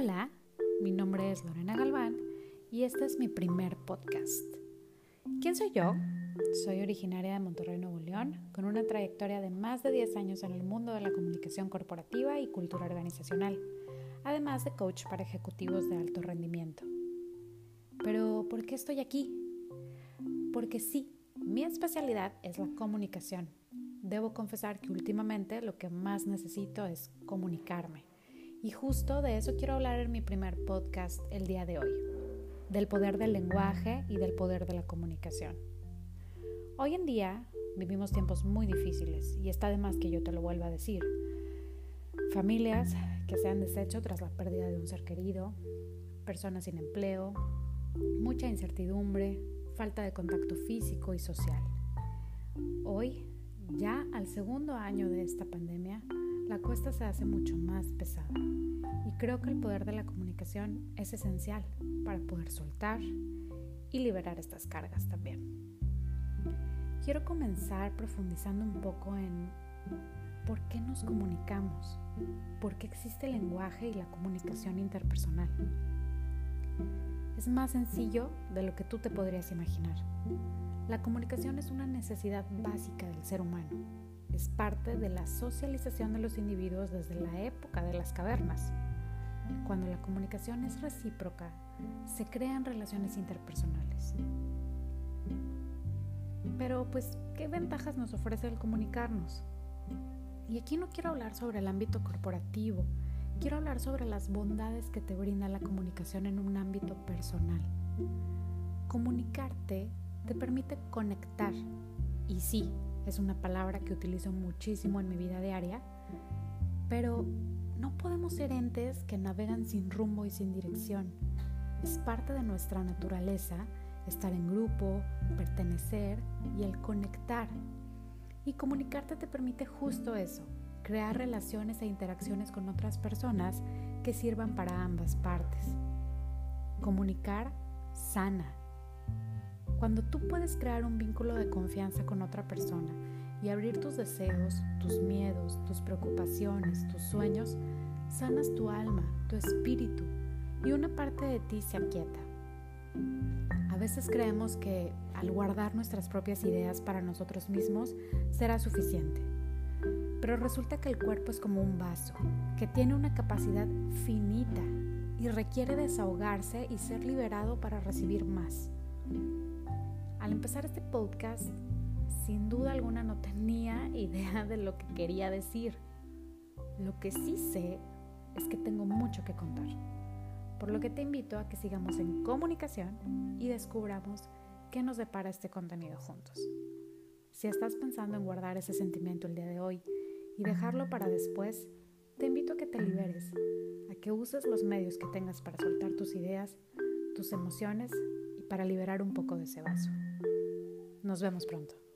Hola, mi nombre es Lorena Galván y este es mi primer podcast. ¿Quién soy yo? Soy originaria de Monterrey, Nuevo León, con una trayectoria de más de 10 años en el mundo de la comunicación corporativa y cultura organizacional, además de coach para ejecutivos de alto rendimiento. Pero, ¿por qué estoy aquí? Porque sí, mi especialidad es la comunicación. Debo confesar que últimamente lo que más necesito es comunicarme y justo de eso quiero hablar en mi primer podcast el día de hoy, del poder del lenguaje y del poder de la comunicación. Hoy en día vivimos tiempos muy difíciles y está de más que yo te lo vuelva a decir. Familias que se han deshecho tras la pérdida de un ser querido, personas sin empleo, mucha incertidumbre, falta de contacto físico y social. Hoy, ya al segundo año de esta pandemia, la cuesta se hace mucho más pesada y creo que el poder de la comunicación es esencial para poder soltar y liberar estas cargas también. Quiero comenzar profundizando un poco en por qué nos comunicamos, por qué existe el lenguaje y la comunicación interpersonal. Es más sencillo de lo que tú te podrías imaginar. La comunicación es una necesidad básica del ser humano es parte de la socialización de los individuos desde la época de las cavernas. Cuando la comunicación es recíproca, se crean relaciones interpersonales. Pero pues, ¿qué ventajas nos ofrece el comunicarnos? Y aquí no quiero hablar sobre el ámbito corporativo, quiero hablar sobre las bondades que te brinda la comunicación en un ámbito personal. Comunicarte te permite conectar, y sí, es una palabra que utilizo muchísimo en mi vida diaria, pero no podemos ser entes que navegan sin rumbo y sin dirección. Es parte de nuestra naturaleza estar en grupo, pertenecer y el conectar. Y comunicarte te permite justo eso, crear relaciones e interacciones con otras personas que sirvan para ambas partes. Comunicar sana, cuando tú puedes crear un vínculo de confianza con otra persona y abrir tus deseos, tus miedos, tus preocupaciones, tus sueños, sanas tu alma, tu espíritu y una parte de ti se aquieta. A veces creemos que al guardar nuestras propias ideas para nosotros mismos será suficiente. Pero resulta que el cuerpo es como un vaso, que tiene una capacidad finita y requiere desahogarse y ser liberado para recibir más. Empezar este podcast, sin duda alguna no tenía idea de lo que quería decir. Lo que sí sé es que tengo mucho que contar, por lo que te invito a que sigamos en comunicación y descubramos qué nos depara este contenido juntos. Si estás pensando en guardar ese sentimiento el día de hoy y dejarlo para después, te invito a que te liberes, a que uses los medios que tengas para soltar tus ideas, tus emociones y para liberar un poco de ese vaso. Nos vemos pronto.